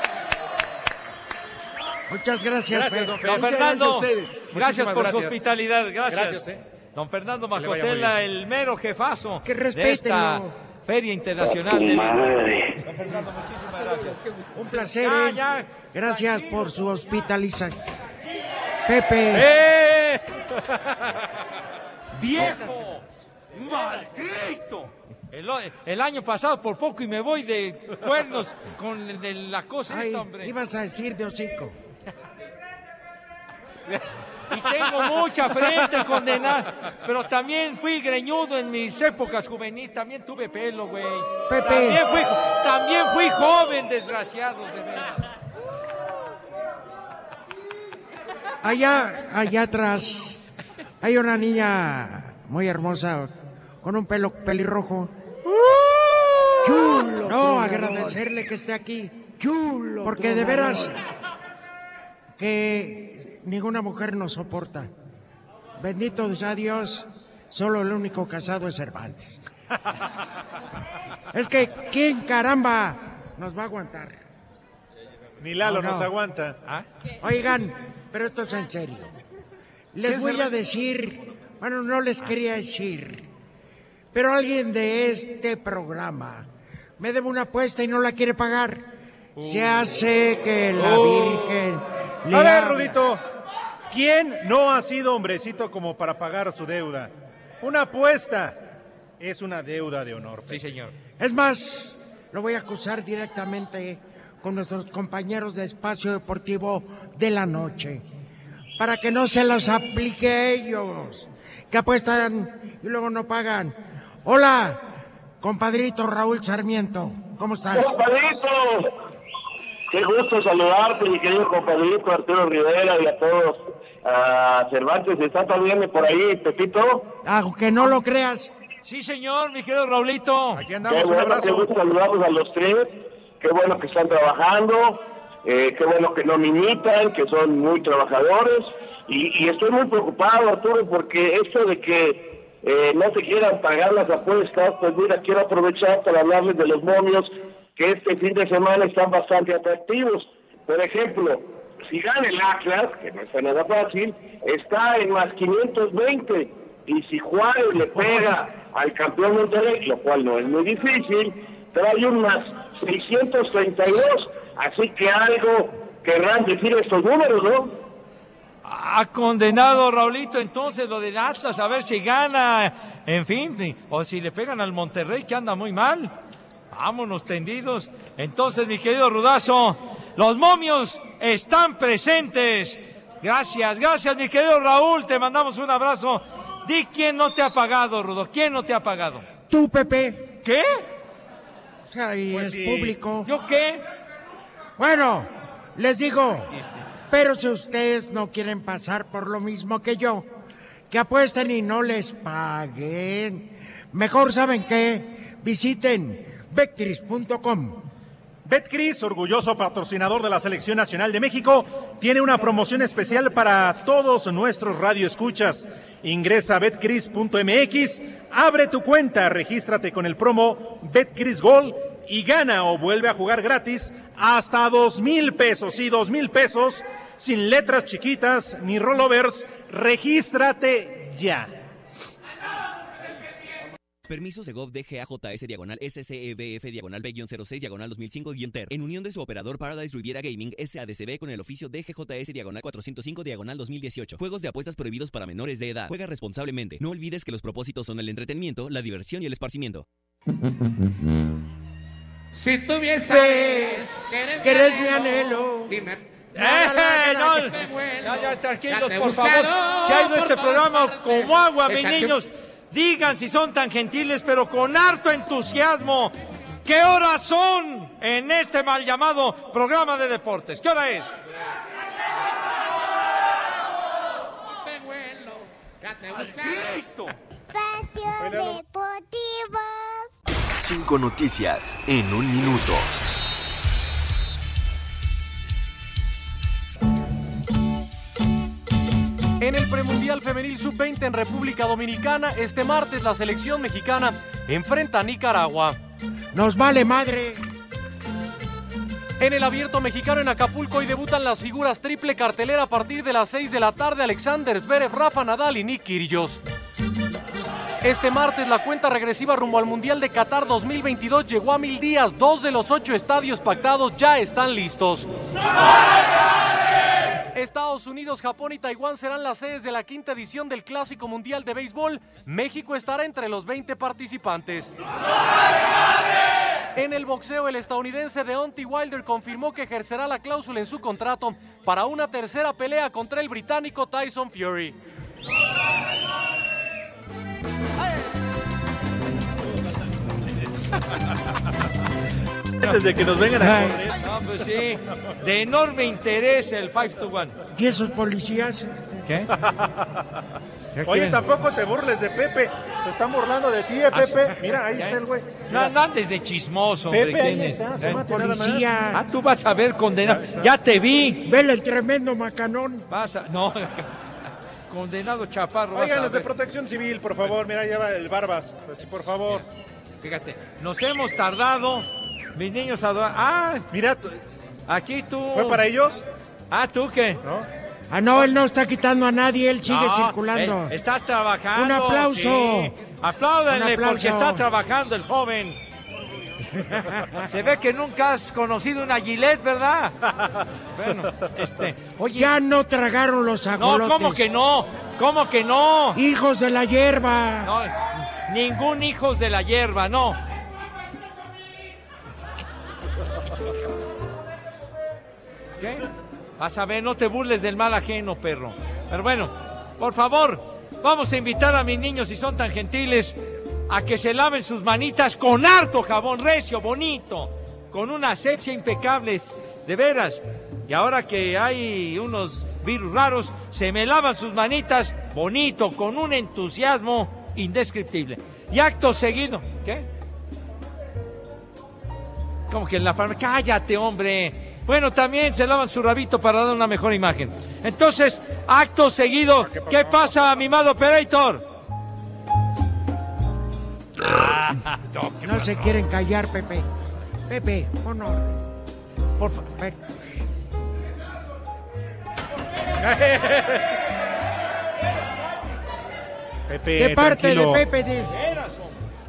Muchas gracias, Gracias, Fer. don Muchas Fernando. gracias a Gracias, por su gracias. hospitalidad. Gracias. Gracias, eh. Don Fernando Macotela, el mero jefazo Que de esta. Feria Internacional Libro. madre. Don Fernando, muchísimas gracias. Un placer. Ya, ¿eh? ya. Gracias por su hospitalización. Pepe. ¡Eh! ¡Viejo! ¡Maldito! El, el año pasado por poco y me voy de cuernos con el de la cosa Ay, esta, hombre. ibas a decir de hocico. Y tengo mucha frente condenada. Pero también fui greñudo en mis épocas juveniles. También tuve pelo, güey. Pepe. También fui, también fui joven, desgraciado, de veras. Allá, allá atrás, hay una niña muy hermosa con un pelo pelirrojo. Chulo. No, agradecerle que esté aquí. Chulo. Porque de veras que ninguna mujer nos soporta. Bendito sea Dios, solo el único casado es Cervantes. Es que, ¿quién caramba nos va a aguantar? Ni Lalo No, no. nos aguanta. Oigan, pero esto es en serio. Les ¿Qué voy a decir, bueno, no les quería decir, pero alguien de este programa me debe una apuesta y no la quiere pagar. Ya sé que la Uh. Virgen le A ver, Rudito, ¿quién no ha sido hombrecito como para pagar su deuda? Una apuesta es una deuda de honor. Sí, señor. Es más, lo voy a acusar directamente con nuestros compañeros de Espacio Deportivo de la Noche, para que no se las aplique a ellos, que apuestan y luego no pagan. Hola, compadrito Raúl Sarmiento, ¿cómo estás? Compadrito, qué gusto saludarte, mi querido compadrito Arturo Rivera y a todos. A Cervantes, ¿está también por ahí, Pepito? Aunque no lo creas, Sí, señor, mi querido Raulito. Aquí Qué andamos, un bueno, qué abrazo. gusto saludarlos a los tres. Qué bueno que están trabajando. Eh, qué bueno que no me imitan, que son muy trabajadores. Y, estoy muy preocupado, Arturo, porque esto de que eh, no se quieran pagar las apuestas, pues mira, quiero aprovechar para hablarles de los momios que este fin de semana están bastante atractivos. Por ejemplo, si gana el Atlas, que no está nada fácil, está en más 520. Y si Juárez le pega al campeón Monterrey, lo cual no es muy difícil, trae un más 632. Así que algo querrán decir estos números, ¿no? Ha condenado Raulito entonces lo del Atlas, a ver si gana, en fin, o si le pegan al Monterrey que anda muy mal. Vámonos tendidos. Entonces, mi querido Rudazo, los momios están presentes. Gracias, gracias, mi querido Raúl. Te mandamos un abrazo. Di quién no te ha pagado, Rudo. ¿Quién no te ha pagado? Tú, Pepe. ¿Qué? O sea, y Pues es sí. público. ¿Yo qué? Bueno, les digo, pero si ustedes no quieren pasar por lo mismo que yo, que apuesten y no les paguen, mejor saben que visiten bectris.com. Betcris, orgulloso patrocinador de la Selección Nacional de México, tiene una promoción especial para todos nuestros radioescuchas. Ingresa a betcris.mx, abre tu cuenta, regístrate con el promo Betcris Gol y gana o vuelve a jugar gratis hasta dos mil pesos. Sí, dos mil pesos, sin letras chiquitas ni rollovers. Regístrate ya. Permiso Segov DGAJS diagonal SCEBF diagonal B-06 diagonal 2005-TER. En unión de su operador Paradise Riviera Gaming SADCB con el oficio DGJS diagonal 405 diagonal 2018. Juegos de apuestas prohibidos para menores de edad. Juega responsablemente. No olvides que los propósitos son el entretenimiento, la diversión y el esparcimiento. Si tuvieses que eres mi anhelo. Dime. ¡Eh, no! Ya, ya, tranquilos, por favor. Se ha ido este programa como agua, mis niños. Digan si son tan gentiles, pero con harto entusiasmo. ¿Qué horas son en este mal llamado programa de deportes? ¿Qué hora es? Espacio Deportivo. Cinco noticias en un minuto. En el premundial femenil sub-20 en República Dominicana, este martes la selección mexicana enfrenta a Nicaragua. Nos vale madre. En el abierto mexicano en Acapulco hoy debutan las figuras triple cartelera a partir de las 6 de la tarde Alexander Zverev, Rafa Nadal y Nick Kyrgios. Este martes la cuenta regresiva rumbo al Mundial de Qatar 2022 llegó a mil días. Dos de los ocho estadios pactados ya están listos. Estados Unidos, Japón y Taiwán serán las sedes de la quinta edición del Clásico Mundial de Béisbol. México estará entre los 20 participantes. En el boxeo, el estadounidense Deontay Wilder confirmó que ejercerá la cláusula en su contrato para una tercera pelea contra el británico Tyson Fury. Desde que nos vengan a correr. No, pues sí. De enorme interés el 5 to 1. ¿Y esos policías? ¿Qué? Oye, quién? tampoco te burles de Pepe. Se están burlando de ti, eh, Pepe. Mira, ahí está el güey. No, no andes de chismoso, hombre. Pepe, ahí ¿quién es? está, ¿Eh? asómate nada más. Policía. Ah, tú vas a ver condenado. Ya te vi. Vele el tremendo macanón. Vas a... No. Condenado chaparro. vas Oigan, los de ver. protección civil, por favor. Mira, lleva el Barbas. Pues, por favor. Fíjate, nos hemos tardado. Mis niños adoran. Ah, mira. Aquí tú. ¿Fue para ellos? Ah, ¿tú qué? Ah, no, él no está quitando a nadie, él sigue No, circulando. eh, estás trabajando. Un aplauso. sí. Apláudanle Un aplauso. porque está trabajando el joven. Se ve que nunca has conocido una Gillette, ¿verdad? Bueno, este, oye. Ya no tragaron los No, agolotes. ¿cómo que no? ¿Cómo que no? Hijos de la hierba. No, ningún hijos de la hierba, no. ¿Qué? Vas a ver, no te burles del mal ajeno, perro. Pero bueno, por favor, vamos a invitar a mis niños, si son tan gentiles, a que se laven sus manitas con harto jabón recio, bonito, con una asepsia impecable, de veras. Y ahora que hay unos virus raros, se me lavan sus manitas bonito, con un entusiasmo indescriptible. Y acto seguido, ¿qué? Como que en la farmacia. Cállate, hombre. Bueno, también se lavan su rabito para dar una mejor imagen. Entonces, acto seguido, ¿qué pasa, mimado operator? No se quieren callar, Pepe. Pepe, pon orden. Por favor. Pepe, De parte tranquilo. de Pepe, de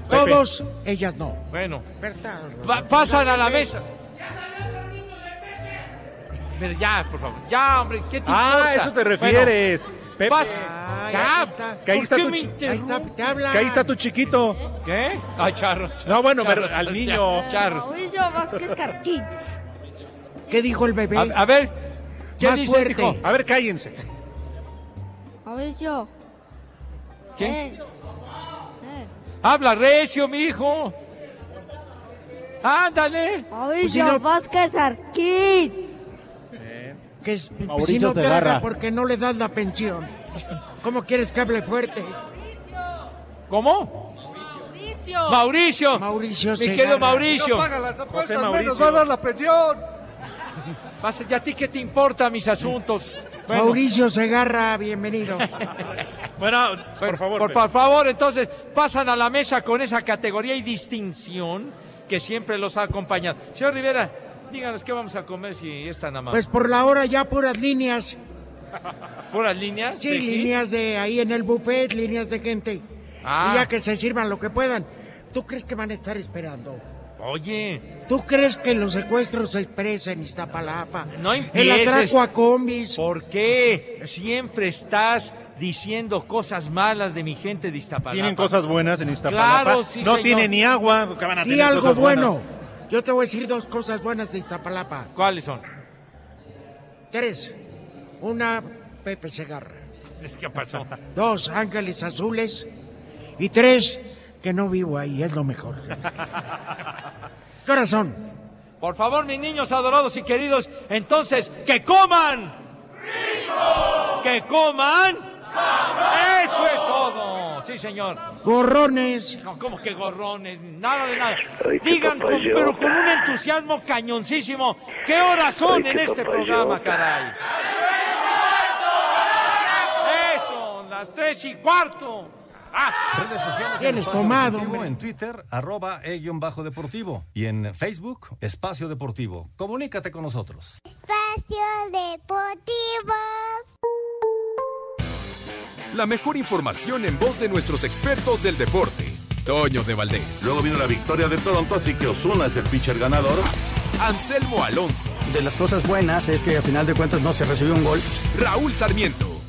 todos, ellas no. Bueno, pasan a la mesa. Pero ya, por favor. Ya, hombre, ¿qué te Ah, importa? a eso te refieres. Bueno, Pepe. pas- Ay, ya, aquí está. Que ahí ¿por está qué tu me chi- Ahí está, interrumpes? te habla. Que ahí está tu chiquito. ¿Qué? Ay, charro. No, bueno, Charros, pero al niño. charros. Mauricio Vázquez Carquín. ¿Qué dijo el bebé? A, a ver, ¿qué Más dice, fuerte. hijo? A ver, cállense. Mauricio. ¿Qué? Eh, eh. Habla recio, mi hijo. Ándale. Mauricio Pues si no- Vázquez Arquín. Que es- si Mauricio no traga Segarra. porque no le das la pensión. ¿Cómo quieres que hable fuerte? ¿Cómo? Mauricio. Mauricio Mi Segarra. querido Mauricio. José Mauricio. la pensión. ¿Y a ti qué te importa mis asuntos? Bueno, Mauricio Segarra, bienvenido. Bueno, por favor. Por, Pepe. por favor, entonces, pasan a la mesa con esa categoría y distinción que siempre los ha acompañado. Señor Rivera, díganos qué vamos a comer si es tan amable. Pues por la hora ya puras líneas. ¿Puras líneas? Sí, de líneas de ahí en el buffet, líneas de gente. Ah. Y ya que se sirvan lo que puedan. ¿Tú crees que van a estar esperando? Oye, ¿Tú crees que los secuestros se expresen en Iztapalapa? no El empieces. atraco a combis. ¿Por qué siempre estás diciendo cosas malas de mi gente de Iztapalapa? Tienen cosas buenas en Iztapalapa. Claro, sí, no señor. tienen ni agua. que van a Y tener algo cosas bueno. buenas. Yo te voy a decir dos cosas buenas de Iztapalapa. ¿Cuáles son? Tres. Una, Pepe Segarra. ¿Qué pasó? Dos, Ángeles Azules. Y tres, que no vivo ahí, es lo mejor. Corazón. Por favor, mis niños adorados y queridos, entonces, ¡que coman! ¡Que coman! ¡Eso es todo! Sí, señor. Gorrones. No, ¿cómo que gorrones? Nada de nada. Digan, con- pero con un entusiasmo cañoncísimo, ¿qué horas son en este programa, caray? Eso, las tres y cuarto. Ah, Redes sociales Espacio tomado, Deportivo, hombre. en Twitter, arroba e-bajo deportivo. Y en Facebook, Espacio Deportivo. Comunícate con nosotros. Espacio Deportivo. La mejor información en voz de nuestros expertos del deporte. Toño de Valdés. Luego vino la victoria de Toronto, así que Osuna es el pitcher ganador. Anselmo Alonso. De las cosas buenas es que a final de cuentas no se recibió un gol. Raúl Sarmiento.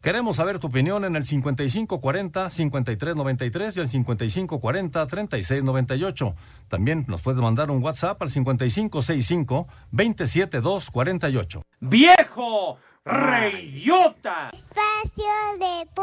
Queremos saber tu opinión en el 5540-5393 y el 5540-3698. También nos puedes mandar un WhatsApp al 5565-27248. ¡Viejo! ¡Reyota! Espacio Deportivo.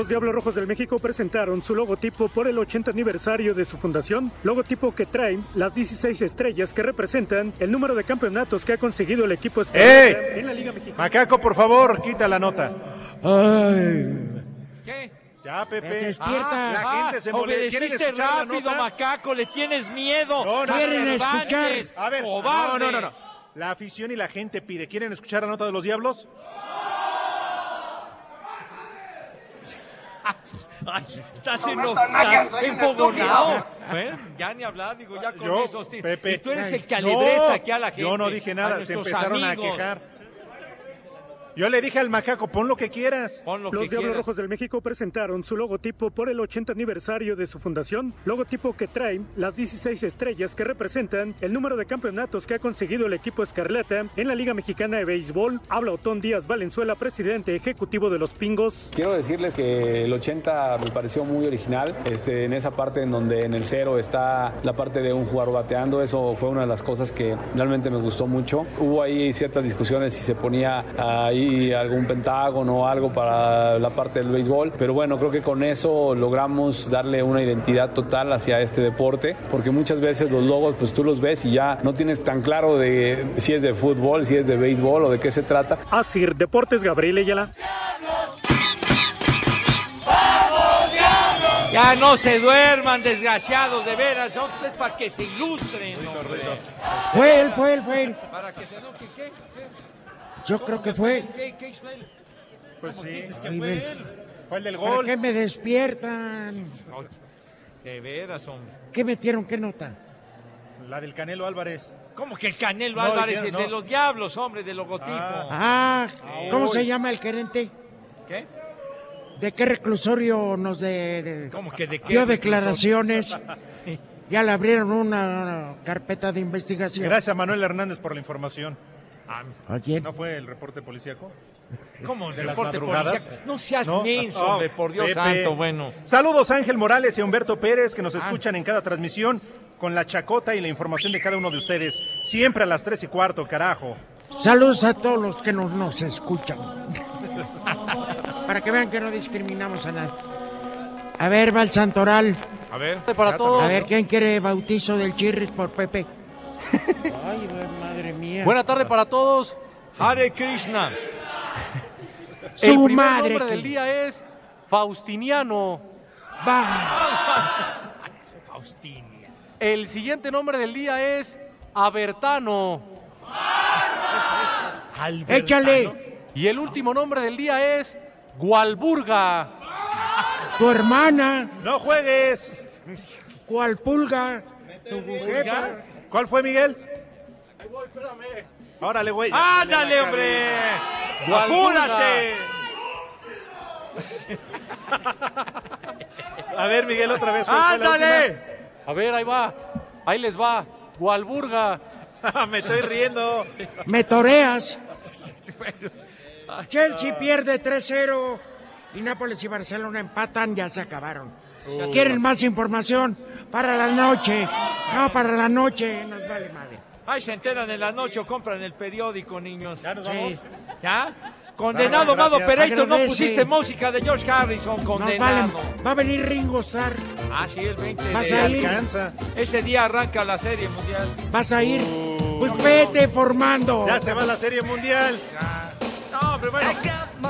Los Diablos Rojos del México presentaron su logotipo por el 80 aniversario de su fundación, logotipo que trae las 16 estrellas que representan el número de campeonatos que ha conseguido el equipo ¡Eh! en la Liga Mexicana. Macaco, por favor, quita la nota. Ay. ¿Qué? Ya, Pepe. Despierta. La gente se molesta. ¿Quieren Obedeciste escuchar la rápido, macaco, le tienes miedo. No, no, Quieren escuchar. A ver, no, cobarde. no, no, no. La afición y la gente pide. ¿Quieren escuchar la nota de los diablos? Ay, estás, eno- estás enfogonado. Bueno, ya ni hablar, digo, ya con Yo, esos tíos. Pepe. Y tú eres el que No, alebresta aquí a la gente. Yo no dije nada, se empezaron amigos. a quejar. Yo le dije al macaco, pon lo que quieras. Pon lo Los que Diablos quieras. Rojos del México presentaron su logotipo por el 80 aniversario de su fundación, logotipo que trae las 16 estrellas que representan el número de campeonatos que ha conseguido el equipo Escarlata en la Liga Mexicana de Béisbol. Habla Otón Díaz Valenzuela, presidente ejecutivo de los Pingos. Quiero decirles que el 80 me pareció muy original, este, en esa parte en donde en el cero está la parte de un jugador bateando, eso fue una de las cosas que realmente me gustó mucho. Hubo ahí ciertas discusiones si se ponía ahí algún pentágono o algo para la parte del béisbol, pero bueno, creo que con eso logramos darle una identidad total hacia este deporte, porque muchas veces los logos pues tú los ves y ya no tienes tan claro de si es de fútbol, si es de béisbol o de qué se trata. Asir Deportes Gabriel Ayala. Ya no se duerman, desgraciados, de veras. Son es para que se ilustren. Fue él, fue él, fue él. Para que se enojen, ¿qué? Yo creo que fue. Pues sí, es que fue él. Fue el del ¿Para gol. qué me despiertan? No, De veras, hombre. ¿Qué metieron? ¿Qué nota? La del Canelo Álvarez. ¿Cómo que el Canelo No, Álvarez, el de los diablos, hombre, del logotipo? Ah, ¿cómo se llama el gerente? ¿Qué? ¿De qué reclusorio nos de, de- ¿Cómo que de qué dio declaraciones? Ya le abrieron una carpeta de investigación. Gracias, Manuel Hernández, por la información. ¿A quién? ¿No fue el reporte policíaco? ¿Cómo? ¿De reporte policial? No seas ¿No? menso, Oh, hombre, por Dios Pepe. santo, bueno. Saludos a Ángel Morales y a Humberto Pérez que nos Ah. escuchan en cada transmisión con la chacota y la información de cada uno de ustedes. Siempre a las tres y cuarto, carajo. Saludos a todos los que nos, nos escuchan. Para que vean que no discriminamos a nadie. A ver, va el Santoral. A ver. Para todos. A ver, ¿quién quiere bautizo del Chirris por Pepe? Ay, madre mía. Buena tarde para todos. Hare Krishna. El Su primer madre nombre que- del día es Faustiniano. Faustinia. El siguiente nombre del día es Abertano. Échale. Y el último nombre del día es Gualburga. Tu hermana. No juegues. ¿Cuál pulga? Tu jefa. ¿Cuál fue, Miguel? Órale, güey. ¡Ándale, hombre! ¡Apúrate! A ver, Miguel, otra vez. ¿cuál fue la ¡Ándale! A ver, ahí va. Ahí les va. Gualburga. Me estoy riendo. Me toreas. Chelsea pierde 3-0 y Nápoles y Barcelona empatan, ya se acabaron. Uh. ¿Quieren más información? Para la noche. No, para la noche, nos vale madre. Ay, se enteran en la noche o compran el periódico, niños. ¿Ya nos Sí. vamos? ¿Ya? Condenado, Mado. Operator, no pusiste música de George Harrison, Nos vale. condenado. Va a venir Ringo Starr. Ah, sí, el 20 ¿Vas de... a ir? Alcanza. Ese día arranca la serie mundial. ¿Vas a ir? Pues vete formando. Ya se va la serie mundial. No, pero bueno.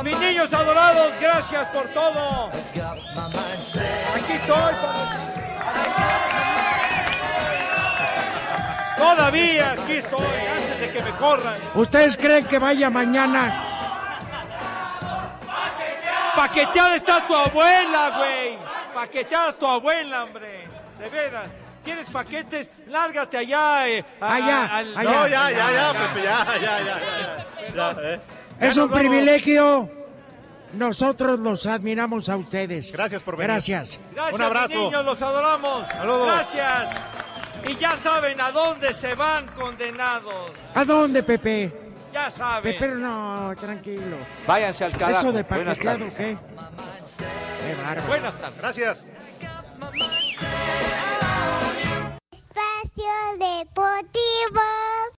Mis niños adorados, gracias por todo. Aquí estoy. Todavía aquí estoy, antes de que me corran. ¿Ustedes creen que vaya mañana? Paqueteada está tu abuela, güey. Paqueteada tu abuela, hombre. De veras. ¿Quieres paquetes? Lárgate allá. eh, a- Allá, a- al- allá. No, ya, ya, ya, Pepe, ya, ya, ya. ya, ya, eh. Es un privilegio. Nosotros los admiramos a ustedes. Gracias por venir. Gracias. Gracias, Un abrazo. niños, los adoramos. Saludos. Gracias. Y ya saben a dónde se van condenados. ¿A dónde, Pepe? Ya saben. Pepe, no, tranquilo. Váyanse al carajo. ¿Eso de Buenas paqueteado tardes. qué? Qué bárbaro. Buenas tardes. Gracias. Espacio Deportivo.